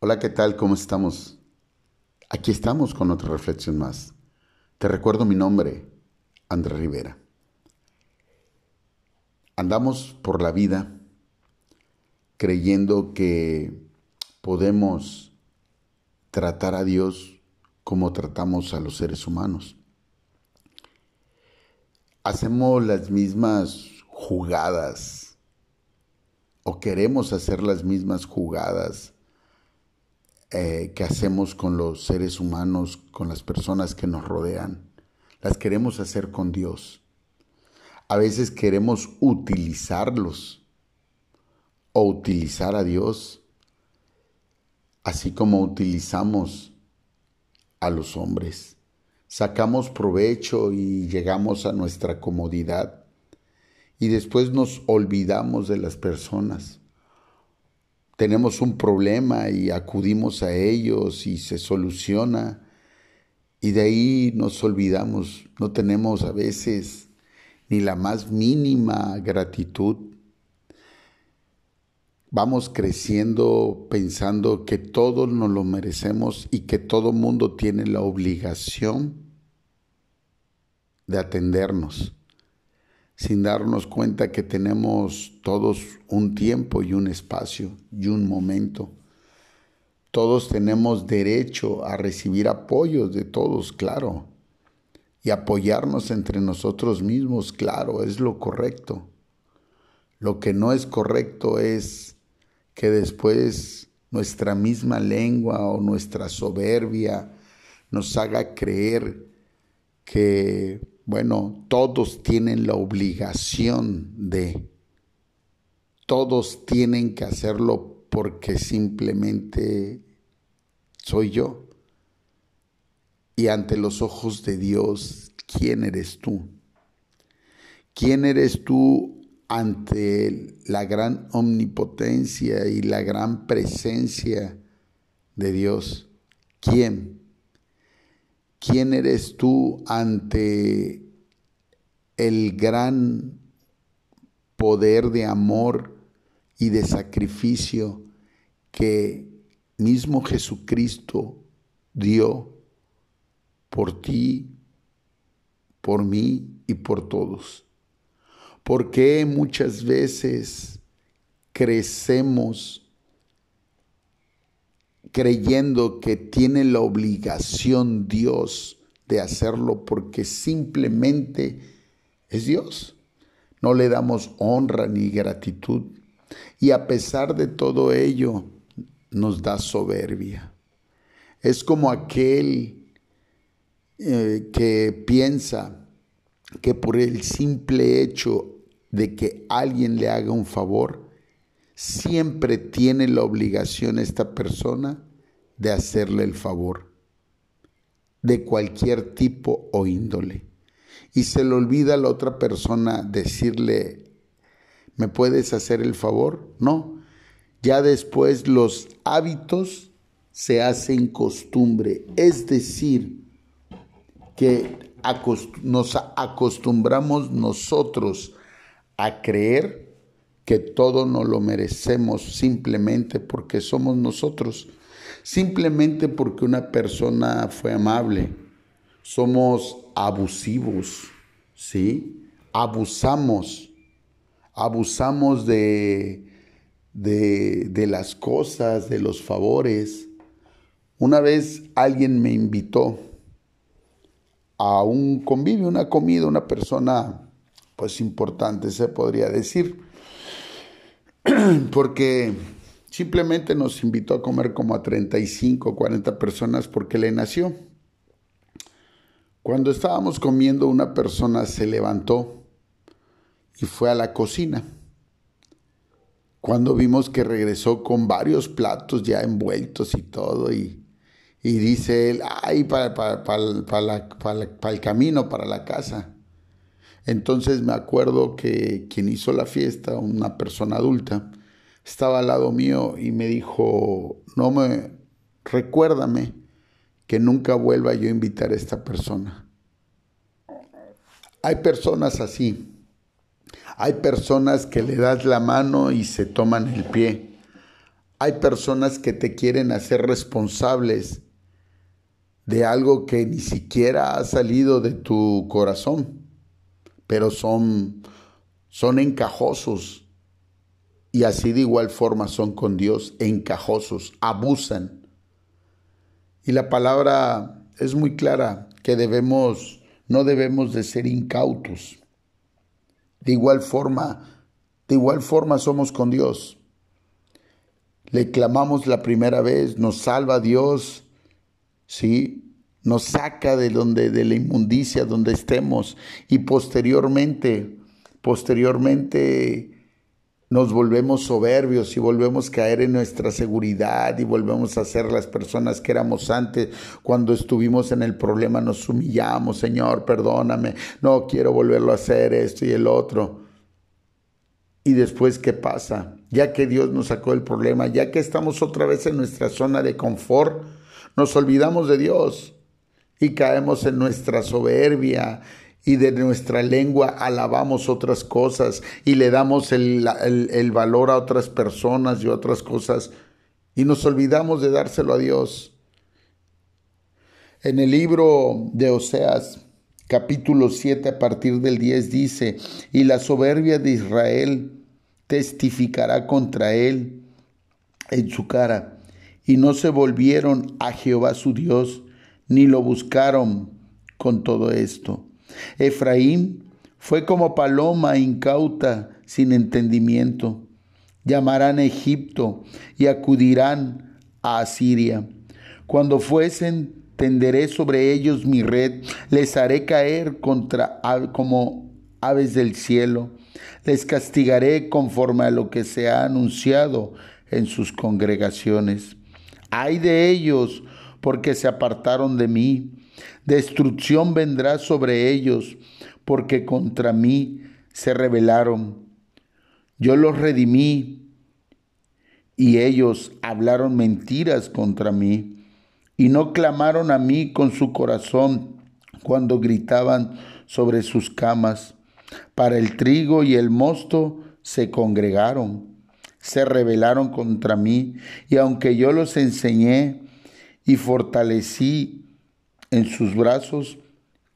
Hola, ¿qué tal? ¿Cómo estamos? Aquí estamos con otra reflexión más. Te recuerdo mi nombre, Andrés Rivera. Andamos por la vida creyendo que podemos tratar a Dios como tratamos a los seres humanos. Hacemos las mismas jugadas o queremos hacer las mismas jugadas eh, que hacemos con los seres humanos, con las personas que nos rodean, las queremos hacer con Dios. A veces queremos utilizarlos o utilizar a Dios, así como utilizamos a los hombres. Sacamos provecho y llegamos a nuestra comodidad y después nos olvidamos de las personas tenemos un problema y acudimos a ellos y se soluciona. Y de ahí nos olvidamos, no tenemos a veces ni la más mínima gratitud. Vamos creciendo pensando que todos nos lo merecemos y que todo mundo tiene la obligación de atendernos sin darnos cuenta que tenemos todos un tiempo y un espacio y un momento. Todos tenemos derecho a recibir apoyos de todos, claro, y apoyarnos entre nosotros mismos, claro, es lo correcto. Lo que no es correcto es que después nuestra misma lengua o nuestra soberbia nos haga creer que bueno, todos tienen la obligación de, todos tienen que hacerlo porque simplemente soy yo. Y ante los ojos de Dios, ¿quién eres tú? ¿Quién eres tú ante la gran omnipotencia y la gran presencia de Dios? ¿Quién? ¿Quién eres tú ante el gran poder de amor y de sacrificio que mismo Jesucristo dio por ti, por mí y por todos? ¿Por qué muchas veces crecemos creyendo que tiene la obligación Dios de hacerlo porque simplemente es Dios. No le damos honra ni gratitud. Y a pesar de todo ello, nos da soberbia. Es como aquel eh, que piensa que por el simple hecho de que alguien le haga un favor, siempre tiene la obligación esta persona de hacerle el favor, de cualquier tipo o índole. Y se le olvida a la otra persona decirle, ¿me puedes hacer el favor? No. Ya después los hábitos se hacen costumbre, es decir, que nos acostumbramos nosotros a creer que todo nos lo merecemos simplemente porque somos nosotros, simplemente porque una persona fue amable. Somos abusivos, ¿sí? Abusamos, abusamos de, de, las cosas, de los favores. Una vez alguien me invitó a un convivio, una comida, una persona pues importante se podría decir. porque simplemente nos invitó a comer como a 35, 40 personas porque le nació. Cuando estábamos comiendo, una persona se levantó y fue a la cocina. Cuando vimos que regresó con varios platos ya envueltos y todo, y, dice él, ay, para, para, para, para el camino, para la casa. Entonces me acuerdo que quien hizo la fiesta, una persona adulta, estaba al lado mío y me dijo, no me, recuérdame que nunca vuelva yo a invitar a esta persona. Hay personas así. Hay personas que le das la mano y se toman el pie. Hay personas que te quieren hacer responsables de algo que ni siquiera ha salido de tu corazón, pero son, son encajosos. Y así de igual forma son con Dios, encajosos, abusan. Y la palabra es muy clara que debemos, no debemos de ser incautos. De igual forma, de igual forma somos con Dios le clamamos la primera vez, nos salva Dios, ¿sí? Nos saca de donde de la inmundicia donde estemos y posteriormente, posteriormente nos volvemos soberbios y volvemos a caer en nuestra seguridad y volvemos a ser las personas que éramos antes. Cuando estuvimos en el problema nos humillamos, Señor, perdóname, no quiero volverlo a hacer esto y el otro. Y después, ¿qué pasa? Ya que Dios nos sacó el problema, ya que estamos otra vez en nuestra zona de confort, nos olvidamos de Dios y caemos en nuestra soberbia y de nuestra lengua alabamos otras cosas y le damos el, el, valor a otras personas y otras cosas y nos olvidamos de dárselo a Dios. En el libro de Oseas, capítulo 7, a partir del 10 dice, y la soberbia de Israel testificará contra él en su cara. Y no se volvieron a Jehová su Dios, ni lo buscaron con todo esto. Efraín fue como paloma incauta sin entendimiento. Llamarán a Egipto y acudirán a Asiria. Cuando fuesen, tenderé sobre ellos mi red, les haré caer contra como aves del cielo les castigaré conforme a lo que se ha anunciado en sus congregaciones. Ay de ellos, porque se apartaron de mí. Destrucción vendrá sobre ellos, porque contra mí se rebelaron. Yo los redimí y ellos hablaron mentiras contra mí y no clamaron a mí con su corazón cuando gritaban sobre sus camas. Para el trigo y el mosto se congregaron, se rebelaron contra mí, y aunque yo los enseñé y fortalecí en sus brazos,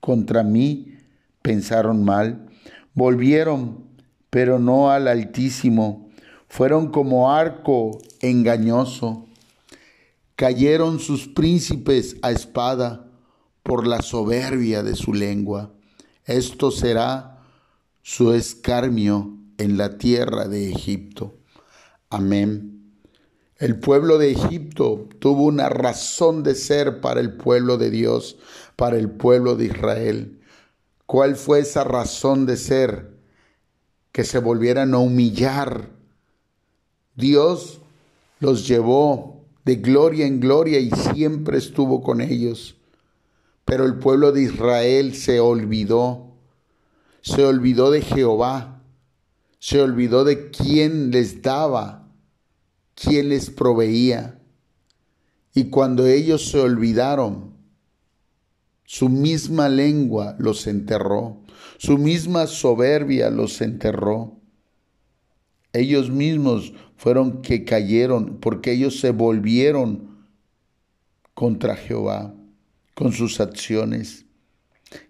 contra mí pensaron mal. Volvieron, pero no al Altísimo. Fueron como arco engañoso. Cayeron sus príncipes a espada por la soberbia de su lengua. Esto será su escarmio en la tierra de Egipto. Amén. El pueblo de Egipto tuvo una razón de ser para el pueblo de Dios, para el pueblo de Israel. ¿Cuál fue esa razón de ser? Que se volvieran a humillar. Dios los llevó de gloria en gloria y siempre estuvo con ellos. Pero el pueblo de Israel se olvidó se olvidó de Jehová, se olvidó de quién les daba, quién les proveía. Y cuando ellos se olvidaron, su misma lengua los enterró, su misma soberbia los enterró. Ellos mismos fueron que cayeron porque ellos se volvieron contra Jehová con sus acciones.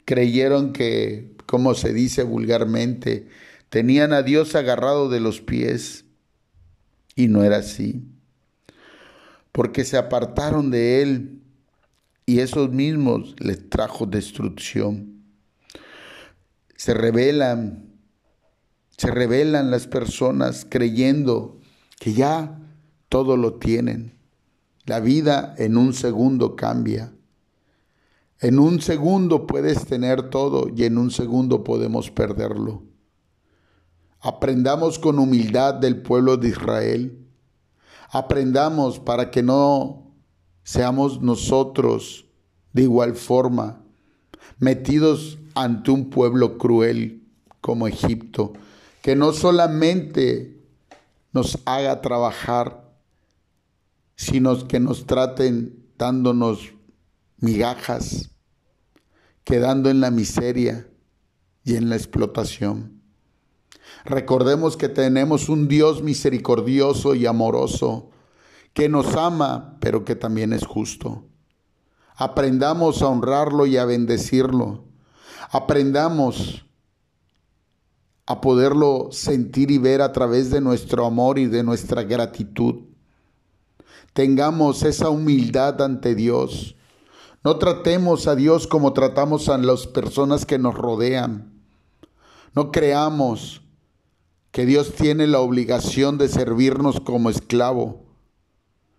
Creyeron que como se dice vulgarmente, tenían a Dios agarrado de los pies. Y no era así. Porque se apartaron de Él y esos mismos les trajo destrucción. Se rebelan, se rebelan las personas creyendo que ya todo lo tienen. La vida en un segundo cambia. En un segundo puedes tener todo y en un segundo podemos perderlo. Aprendamos con humildad del pueblo de Israel. Aprendamos para que no seamos nosotros de igual forma metidos ante un pueblo cruel como Egipto, que no solamente nos haga trabajar, sino que nos traten dándonos migajas, quedando en la miseria y en la explotación. Recordemos que tenemos un Dios misericordioso y amoroso que nos ama, pero que también es justo. Aprendamos a honrarlo y a bendecirlo. Aprendamos a poderlo sentir y ver a través de nuestro amor y de nuestra gratitud. Tengamos esa humildad ante Dios. No tratemos a Dios como tratamos a las personas que nos rodean. No creamos que Dios tiene la obligación de servirnos como esclavo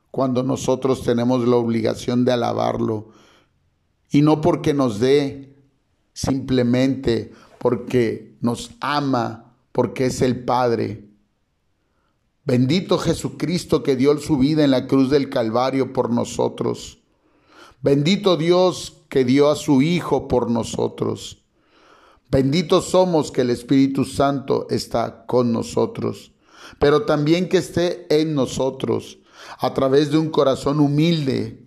cuando nosotros tenemos la obligación de alabarlo. Y no porque nos dé, simplemente porque nos ama, porque es el Padre. Bendito Jesucristo que dio su vida en la cruz del Calvario por nosotros. Bendito Dios que dio a su Hijo por nosotros. Benditos somos que el Espíritu Santo está con nosotros, pero también que esté en nosotros a través de un corazón humilde,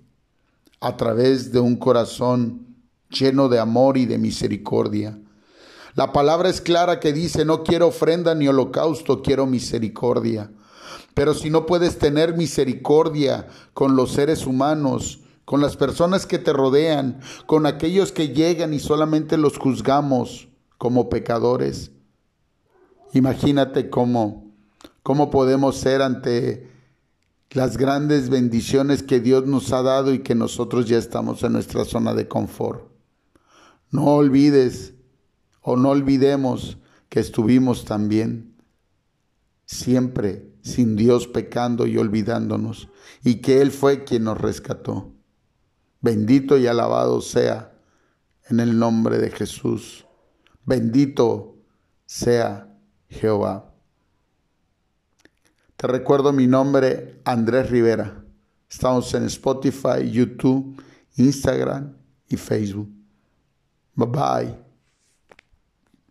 a través de un corazón lleno de amor y de misericordia. La palabra es clara que dice, no quiero ofrenda ni holocausto, quiero misericordia. Pero si no puedes tener misericordia con los seres humanos, con las personas que te rodean, con aquellos que llegan y solamente los juzgamos como pecadores, imagínate cómo, cómo podemos ser ante las grandes bendiciones que Dios nos ha dado y que nosotros ya estamos en nuestra zona de confort. No olvides o no olvidemos que estuvimos también siempre sin Dios pecando y olvidándonos y que Él fue quien nos rescató. Bendito y alabado sea en el nombre de Jesús. Bendito sea Jehová. Te recuerdo mi nombre, Andrés Rivera. Estamos en Spotify, YouTube, Instagram y Facebook. Bye bye.